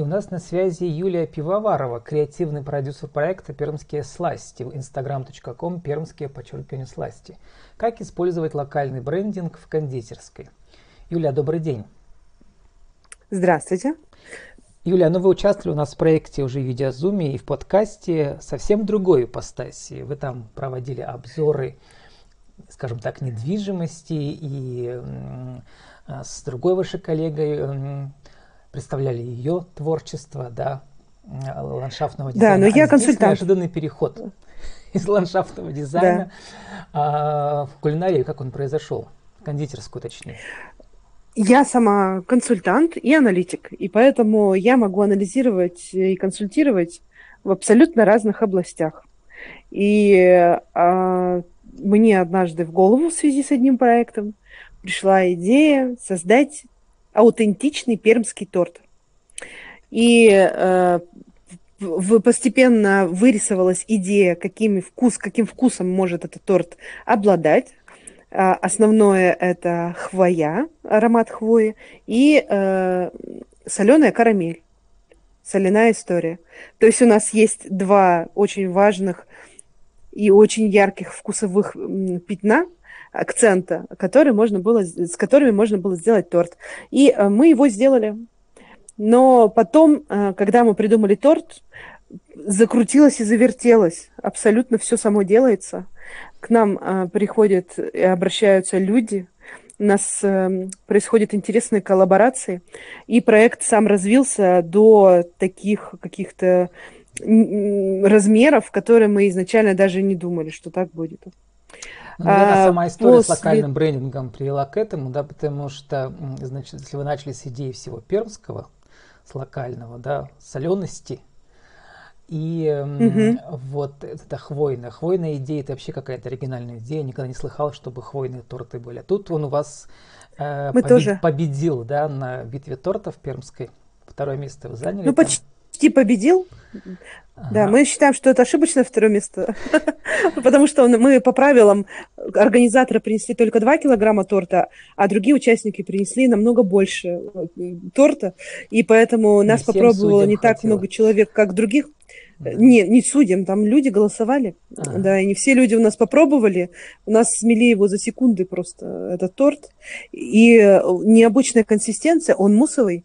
И у нас на связи Юлия Пивоварова, креативный продюсер проекта «Пермские сласти» в instagram.com «Пермские подчеркивание сласти». Как использовать локальный брендинг в кондитерской? Юлия, добрый день. Здравствуйте. Юлия, ну вы участвовали у нас в проекте уже в видеозуме и в подкасте совсем другой ипостаси. Вы там проводили обзоры, скажем так, недвижимости и с другой вашей коллегой представляли ее творчество, да, ландшафтного дизайна. Да, но я а консультант. неожиданный переход из ландшафтного дизайна да. а, в кулинарию, как он произошел, кондитерскую точнее. Я сама консультант и аналитик, и поэтому я могу анализировать и консультировать в абсолютно разных областях. И а, мне однажды в голову в связи с одним проектом пришла идея создать аутентичный пермский торт. И э, постепенно вырисовалась идея, какими вкус, каким вкусом может этот торт обладать. А, основное это хвоя, аромат хвои, и э, соленая карамель, соляная история. То есть у нас есть два очень важных и очень ярких вкусовых пятна – акцента, который можно было, с которыми можно было сделать торт. И э, мы его сделали. Но потом, э, когда мы придумали торт, закрутилось и завертелось. Абсолютно все само делается. К нам э, приходят и обращаются люди, у нас происходят интересные коллаборации, и проект сам развился до таких каких-то размеров, которые мы изначально даже не думали, что так будет. Ну, наверное, а, сама история после... с локальным брендингом привела к этому, да, потому что, значит, если вы начали с идеи всего пермского, с локального, да, солености, и угу. вот это хвойная. Хвойная идея это вообще какая-то оригинальная идея. Я никогда не слыхал, чтобы хвойные торты были. А тут он у вас э, побед... тоже. победил, да, на битве тортов пермской. Второе место вы заняли. Ну, там. почти почти победил. Ага. Да, мы считаем, что это ошибочное второе место, потому что мы по правилам организаторы принесли только 2 килограмма торта, а другие участники принесли намного больше э, торта, и поэтому нас попробовало не так много человек, как других. Не, не судим, там люди голосовали, ага. да, и не все люди у нас попробовали, у нас смели его за секунды просто, этот торт, и э, необычная консистенция, он мусовый,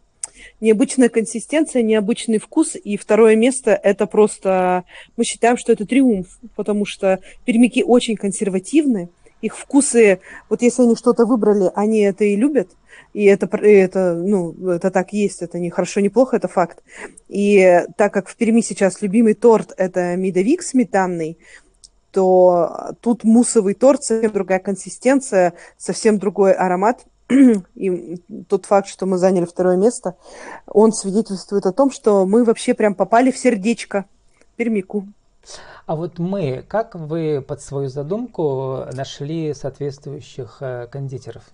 необычная консистенция, необычный вкус. И второе место – это просто, мы считаем, что это триумф, потому что пермяки очень консервативны, их вкусы, вот если они что-то выбрали, они это и любят, и это, это, ну, это так есть, это не хорошо, не плохо, это факт. И так как в Перми сейчас любимый торт – это медовик сметанный, то тут мусовый торт, совсем другая консистенция, совсем другой аромат – и тот факт, что мы заняли второе место, он свидетельствует о том, что мы вообще прям попали в сердечко Пермику. А вот мы, как вы под свою задумку нашли соответствующих э, кондитеров?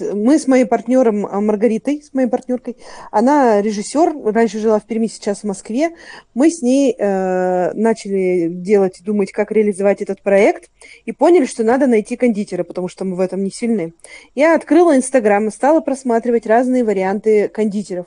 Мы с моим партнером а, Маргаритой, с моей партнеркой, она режиссер, раньше жила в Перми, сейчас в Москве. Мы с ней э, начали делать, думать, как реализовать этот проект, и поняли, что надо найти кондитера, потому что мы в этом не сильны. Я открыла Инстаграм и стала просматривать разные варианты кондитеров.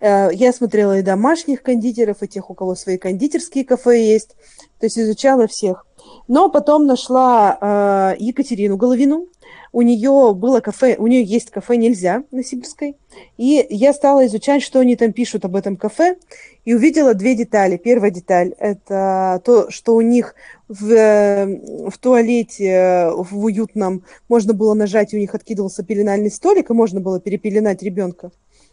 Э, я смотрела и домашних кондитеров, и тех, у кого свои кондитерские кафе есть, то есть изучала всех. Но потом нашла э, Екатерину Головину, у нее было кафе, у нее есть кафе «Нельзя» на Сибирской, и я стала изучать, что они там пишут об этом кафе, и увидела две детали. Первая деталь – это то, что у них в, в туалете, в уютном, можно было нажать, и у них откидывался пеленальный столик, и можно было перепеленать ребенка.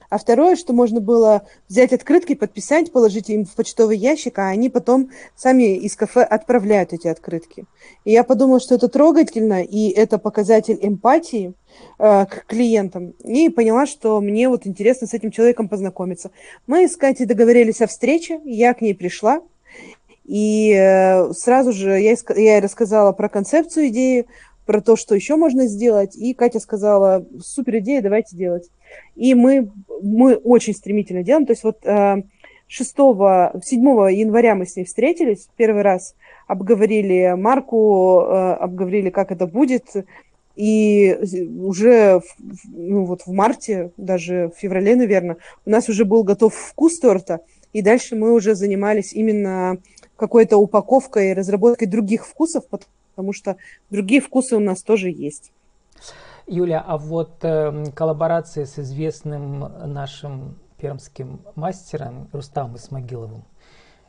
А второе, что можно было взять открытки, подписать, положить им в почтовый ящик, а они потом сами из кафе отправляют эти открытки. И я подумала, что это трогательно, и это показатель эмпатии э, к клиентам. И поняла, что мне вот интересно с этим человеком познакомиться. Мы с Катей договорились о встрече, я к ней пришла, и э, сразу же я, я рассказала про концепцию идеи, про то, что еще можно сделать, и Катя сказала, супер идея, давайте делать. И мы, мы очень стремительно делаем. То есть вот 6, э, 7 января мы с ней встретились первый раз, обговорили марку, э, обговорили, как это будет. И уже ну, вот в марте, даже в феврале, наверное, у нас уже был готов вкус торта, и дальше мы уже занимались именно какой-то упаковкой, разработкой других вкусов, потому что другие вкусы у нас тоже есть. Юля, а вот э, коллаборация с известным нашим пермским мастером Рустамом Исмагиловым,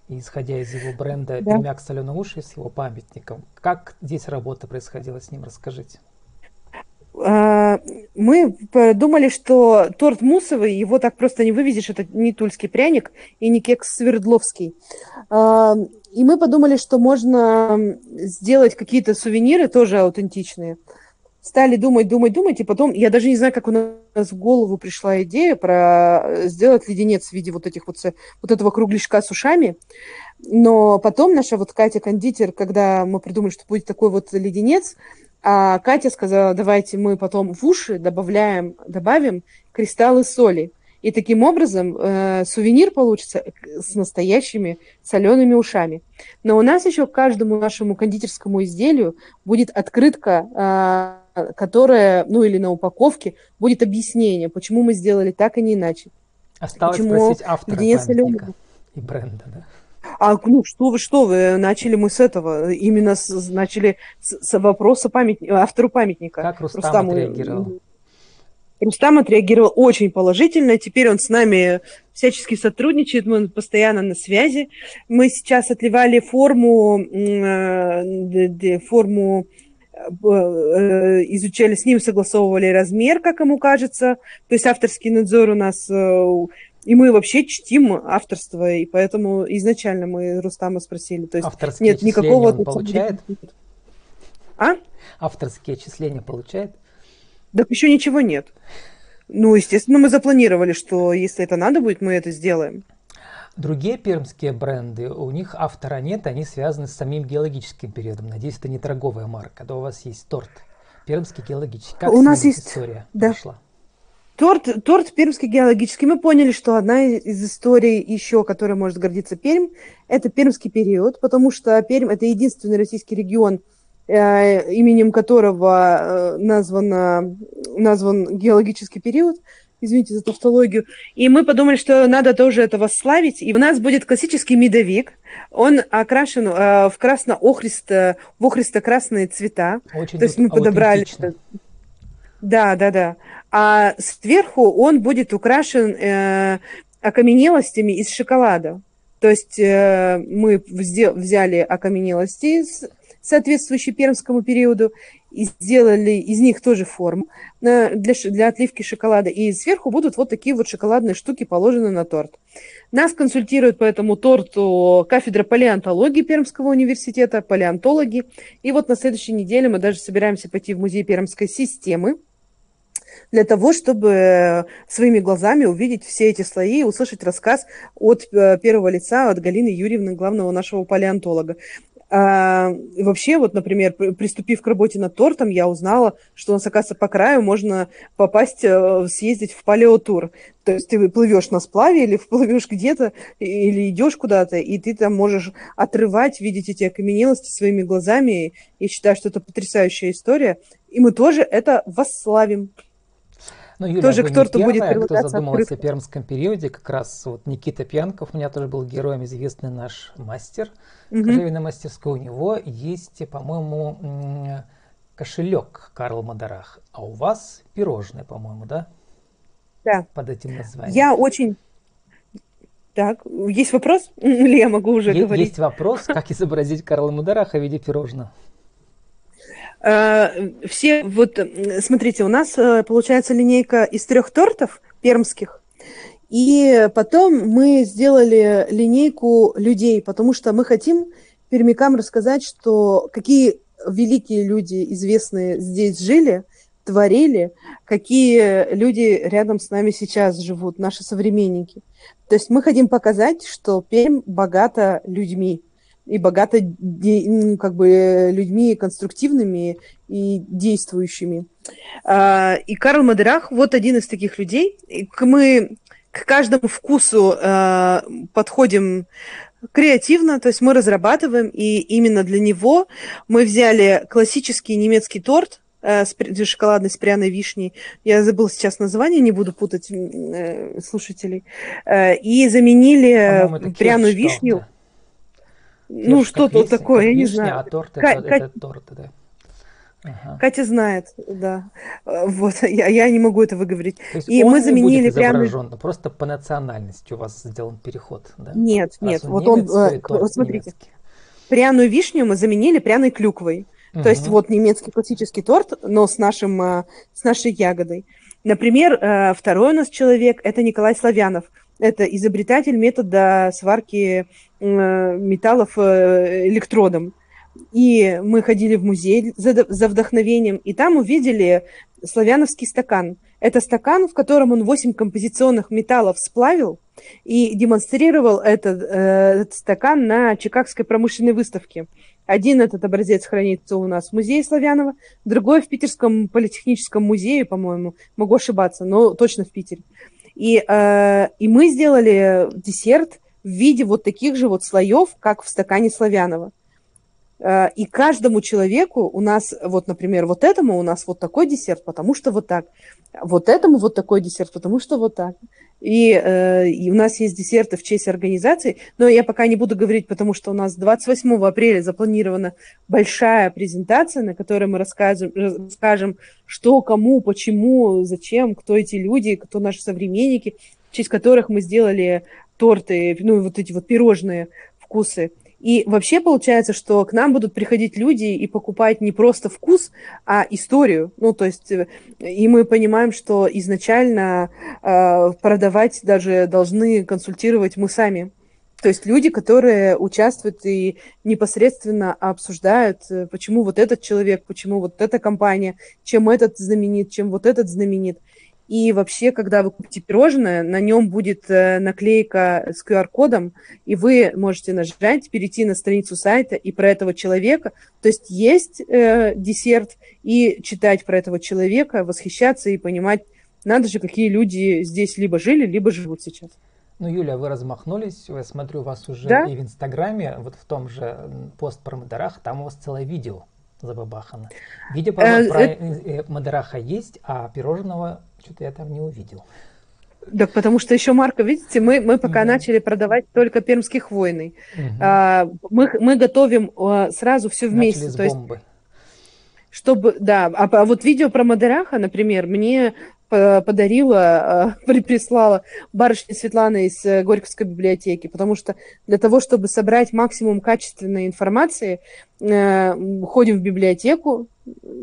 исходя из его бренда да. «Пермяк соленые уши» с его памятником. Как здесь работа происходила с ним, расскажите. Мы думали, что торт мусовый, его так просто не вывезешь, это не тульский пряник и не кекс Свердловский. А, и мы подумали, что можно сделать какие-то сувениры тоже аутентичные. Стали думать, думать, думать, и потом, я даже не знаю, как у нас в голову пришла идея про сделать леденец в виде вот этих вот, вот этого кругляшка с ушами. Но потом наша вот Катя кондитер, когда мы придумали, что будет такой вот леденец, а Катя сказала, давайте мы потом в уши добавляем, добавим кристаллы соли. И таким образом э, сувенир получится с настоящими солеными ушами. Но у нас еще к каждому нашему кондитерскому изделию будет открытка, э, которая, ну или на упаковке, будет объяснение, почему мы сделали так, а не иначе. Осталось почему спросить автора памятника и бренда, да? А ну что вы, что вы, начали мы с этого, именно с, начали с, с вопроса памятника, автору памятника. Как Рустам Рустаму. отреагировал? Рустам отреагировал очень положительно. Теперь он с нами всячески сотрудничает, мы постоянно на связи. Мы сейчас отливали форму, э, форму э, изучали с ним, согласовывали размер, как ему кажется. То есть авторский надзор у нас э, и мы вообще чтим авторство, и поэтому изначально мы Рустама спросили. То есть Авторские нет никакого... Он получает? А? Авторские отчисления получает? Так еще ничего нет. Ну, естественно, мы запланировали, что если это надо будет, мы это сделаем. Другие пермские бренды, у них автора нет, они связаны с самим геологическим периодом. Надеюсь, это не торговая марка. Да у вас есть торт. Пермский геологический. Как у нас есть история да. прошла? Торт, торт пермский геологический. Мы поняли, что одна из историй еще, которой может гордиться Пермь, это пермский период, потому что Пермь – это единственный российский регион, э, именем которого э, названо, назван геологический период. Извините за тавтологию. И мы подумали, что надо тоже это восславить. И у нас будет классический медовик. Он окрашен э, в красно-охристо, в охристо-красные цвета. Очень То есть мы подобрали... Да, да, да а сверху он будет украшен э, окаменелостями из шоколада. То есть э, мы взяли окаменелости, соответствующие пермскому периоду, и сделали из них тоже форму для, для отливки шоколада. И сверху будут вот такие вот шоколадные штуки положены на торт. Нас консультируют по этому торту кафедра палеонтологии Пермского университета, палеонтологи. И вот на следующей неделе мы даже собираемся пойти в музей пермской системы, для того, чтобы своими глазами увидеть все эти слои и услышать рассказ от э, первого лица, от Галины Юрьевны, главного нашего палеонтолога. А, вообще, вот, например, приступив к работе над тортом, я узнала, что у нас, оказывается, по краю можно попасть, э, съездить в палеотур. То есть ты плывешь на сплаве или плывешь где-то, или идешь куда-то, и ты там можешь отрывать, видеть эти окаменелости своими глазами. И считаю, что это потрясающая история. И мы тоже это восславим. Ну, Юля, тоже кто-то будет кто задумывался о пермском периоде, как раз вот Никита Пьянков, у меня тоже был героем известный наш мастер угу. кожевенной мастерской. У него есть, по-моему, кошелек Карл Мадарах, а у вас пирожное, по-моему, да? Да. Под этим названием. Я очень так, есть вопрос? Или я могу уже есть, говорить? Есть вопрос, как изобразить Карла Мадараха в виде пирожного. Э, все, вот, смотрите, у нас э, получается линейка из трех тортов пермских, и потом мы сделали линейку людей, потому что мы хотим пермякам рассказать, что какие великие люди, известные здесь жили, творили, какие люди рядом с нами сейчас живут, наши современники. То есть мы хотим показать, что Пермь богата людьми и богата ну, как бы людьми конструктивными и действующими. А, и Карл Мадерах вот один из таких людей. Мы к каждому вкусу а, подходим креативно, то есть мы разрабатываем, и именно для него мы взяли классический немецкий торт, э, с, шоколадный с пряной вишней. Я забыл сейчас название, не буду путать э, слушателей. Э, и заменили пряную вишню. Да. Ну, что-то такое, я не знаю. А торт это, это торт, да. Ага. Катя знает, да. Вот, я, я не могу это выговорить. То есть и он мы заменили прямо... Просто по национальности у вас сделан переход, да? Нет, Раз нет. Он вот немец, он, э, вот смотрите. Немецкий. Пряную вишню мы заменили пряной клюквой. Угу. То есть вот немецкий классический торт, но с, нашим, э, с нашей ягодой. Например, э, второй у нас человек – это Николай Славянов. Это изобретатель метода сварки металлов электродом. И мы ходили в музей за, за вдохновением, и там увидели славяновский стакан. Это стакан, в котором он 8 композиционных металлов сплавил и демонстрировал этот, э, этот стакан на Чикагской промышленной выставке. Один этот образец хранится у нас в музее Славянова, другой в Питерском политехническом музее, по-моему. Могу ошибаться, но точно в Питере. И, э, и мы сделали десерт в виде вот таких же вот слоев, как в стакане Славянова. Э, и каждому человеку у нас, вот, например, вот этому у нас вот такой десерт, потому что вот так. Вот этому вот такой десерт, потому что вот так. И, э, и у нас есть десерты в честь организации, но я пока не буду говорить, потому что у нас 28 апреля запланирована большая презентация, на которой мы расскажем, расскажем, что, кому, почему, зачем, кто эти люди, кто наши современники, в честь которых мы сделали торты, ну, вот эти вот пирожные вкусы. И вообще получается, что к нам будут приходить люди и покупать не просто вкус, а историю. Ну, то есть, э, и мы понимаем, что изначально э, продавать даже должны консультировать мы сами. То есть люди, которые участвуют и непосредственно обсуждают, э, почему вот этот человек, почему вот эта компания, чем этот знаменит, чем вот этот знаменит. И вообще, когда вы купите пирожное, на нем будет э, наклейка с QR-кодом, и вы можете нажать, перейти на страницу сайта и про этого человека. То есть есть э, десерт, и читать про этого человека, восхищаться и понимать, надо же, какие люди здесь либо жили, либо живут сейчас. Ну, Юля, вы размахнулись, я смотрю вас уже да? и в Инстаграме, вот в том же пост про Мадарах, там у вас целое видео забабахано. Видео э, про э, Мадараха есть, а пирожного что-то я там не увидел. Да, потому что еще Марка, видите, мы, мы пока угу. начали продавать только пермский хвойный. Угу. А, мы, мы готовим а, сразу все вместе. Начали с бомбы. Есть, чтобы, да, а, а вот видео про Мадераха, например, мне подарила, э, прислала барышня Светлана из э, Горьковской библиотеки, потому что для того, чтобы собрать максимум качественной информации, э, ходим в библиотеку,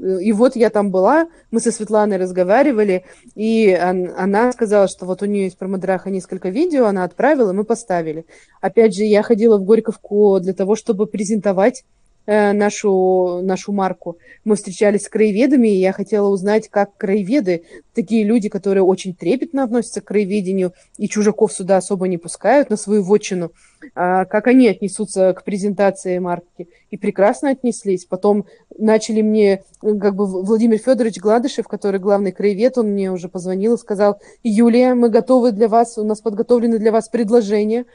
и вот я там была, мы со Светланой разговаривали, и она сказала, что вот у нее есть про Мадраха несколько видео, она отправила, мы поставили. Опять же, я ходила в Горьковку для того, чтобы презентовать Э, нашу, нашу марку. Мы встречались с краеведами, и я хотела узнать, как краеведы, такие люди, которые очень трепетно относятся к краеведению и чужаков сюда особо не пускают на свою вотчину, а как они отнесутся к презентации марки. И прекрасно отнеслись. Потом начали мне, как бы Владимир Федорович Гладышев, который главный краевед, он мне уже позвонил и сказал, Юлия, мы готовы для вас, у нас подготовлены для вас предложения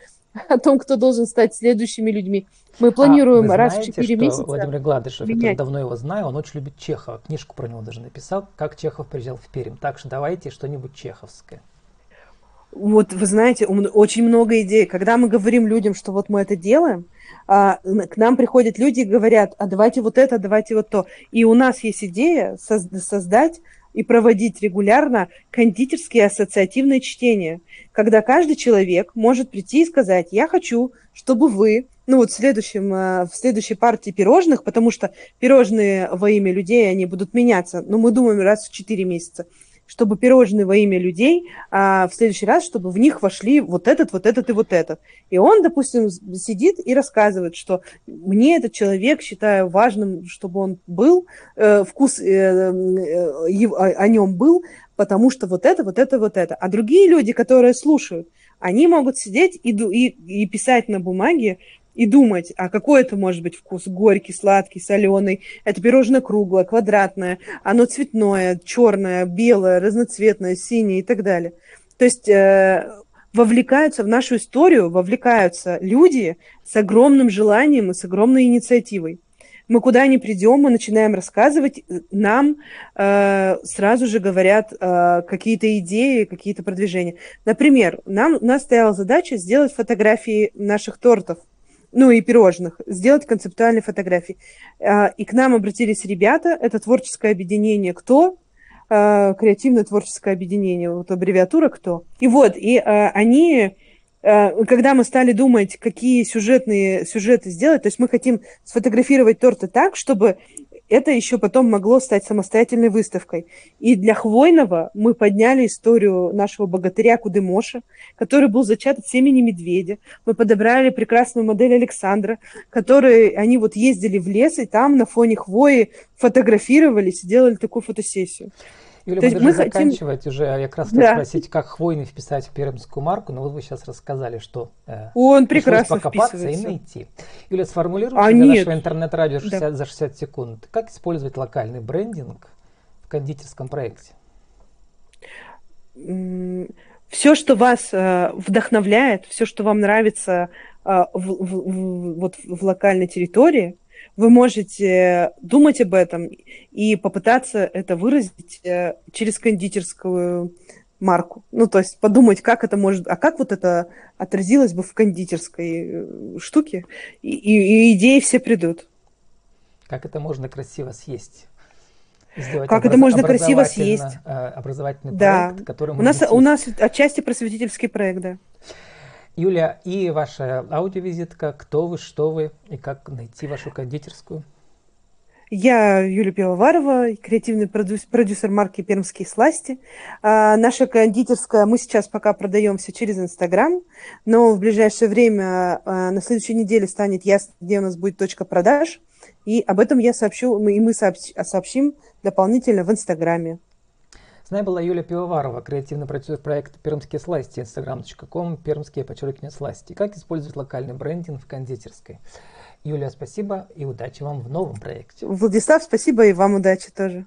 о том, кто должен стать следующими людьми. Мы планируем а раз в 4 месяца. Владимир Гладышев, я давно его знаю, он очень любит Чехова. Книжку про него даже написал, как Чехов приезжал в Пермь. Так что давайте что-нибудь чеховское. Вот вы знаете, очень много идей. Когда мы говорим людям, что вот мы это делаем, а, к нам приходят люди и говорят, а давайте вот это, давайте вот то. И у нас есть идея создать и проводить регулярно кондитерские ассоциативные чтения, когда каждый человек может прийти и сказать, я хочу, чтобы вы, ну вот в, следующем, э, в следующей партии пирожных, потому что пирожные во имя людей, они будут меняться, но мы думаем раз в 4 месяца – чтобы пирожные во имя людей, а в следующий раз, чтобы в них вошли вот этот, вот этот и вот этот. И он, допустим, сидит и рассказывает, что мне этот человек считаю важным, чтобы он был, э, вкус э, э, о, нем был, потому что вот это, вот это, вот это. А другие люди, которые слушают, они могут сидеть и, и, и писать на бумаге, и думать, а какой это может быть вкус? Горький, сладкий, соленый. Это пирожное круглое, квадратное, оно цветное, черное, белое, разноцветное, синее и так далее. То есть э, вовлекаются в нашу историю, вовлекаются люди с огромным желанием и с огромной инициативой. Мы куда ни придем, мы начинаем рассказывать, нам э, сразу же говорят э, какие-то идеи, какие-то продвижения. Например, нам, у нас стояла задача сделать фотографии наших тортов, ну и пирожных, сделать концептуальные фотографии. Э, и к нам обратились ребята, это творческое объединение «Кто?», э, креативное творческое объединение, вот аббревиатура «Кто?». И вот, и э, они когда мы стали думать, какие сюжетные сюжеты сделать, то есть мы хотим сфотографировать торты так, чтобы это еще потом могло стать самостоятельной выставкой. И для Хвойного мы подняли историю нашего богатыря Кудымоша, который был зачат от семени медведя. Мы подобрали прекрасную модель Александра, которые они вот ездили в лес, и там на фоне хвои фотографировались, делали такую фотосессию. Юля, мы мы заканчивать хотим... уже. А я как раз хотел да. спросить, как хвойный вписать в пермскую марку, но вот вы сейчас рассказали, что э, Он прекрасно покопаться и найти. Юля, сформулируйте а для нет. нашего интернет-радио 60, да. за 60 секунд. Как использовать локальный брендинг в кондитерском проекте? Все, что вас э, вдохновляет, все, что вам нравится э, в, в, в, вот в локальной территории, вы можете думать об этом и попытаться это выразить э, через кондитерскую марку. Ну, то есть подумать, как это может... А как вот это отразилось бы в кондитерской э, штуке? И, и, и идеи все придут. Как это можно красиво съесть? Сделать как образ... это можно красиво съесть? Э, образовательный да. проект, который у нас, у нас отчасти просветительский проект, да. Юля, и ваша аудиовизитка, кто вы, что вы, и как найти вашу кондитерскую? Я Юлия Пивоварова, креативный продюсер марки «Пермские сласти». А, наша кондитерская, мы сейчас пока продаем все через Инстаграм, но в ближайшее время, а, на следующей неделе станет ясно, где у нас будет точка продаж, и об этом я сообщу, и мы сообщим дополнительно в Инстаграме. С нами была Юлия Пивоварова, креативный продюсер проекта «Пермские сласти», instagram.com, пермские подчеркивание сласти. Как использовать локальный брендинг в кондитерской. Юлия, спасибо и удачи вам в новом проекте. Владислав, спасибо и вам удачи тоже.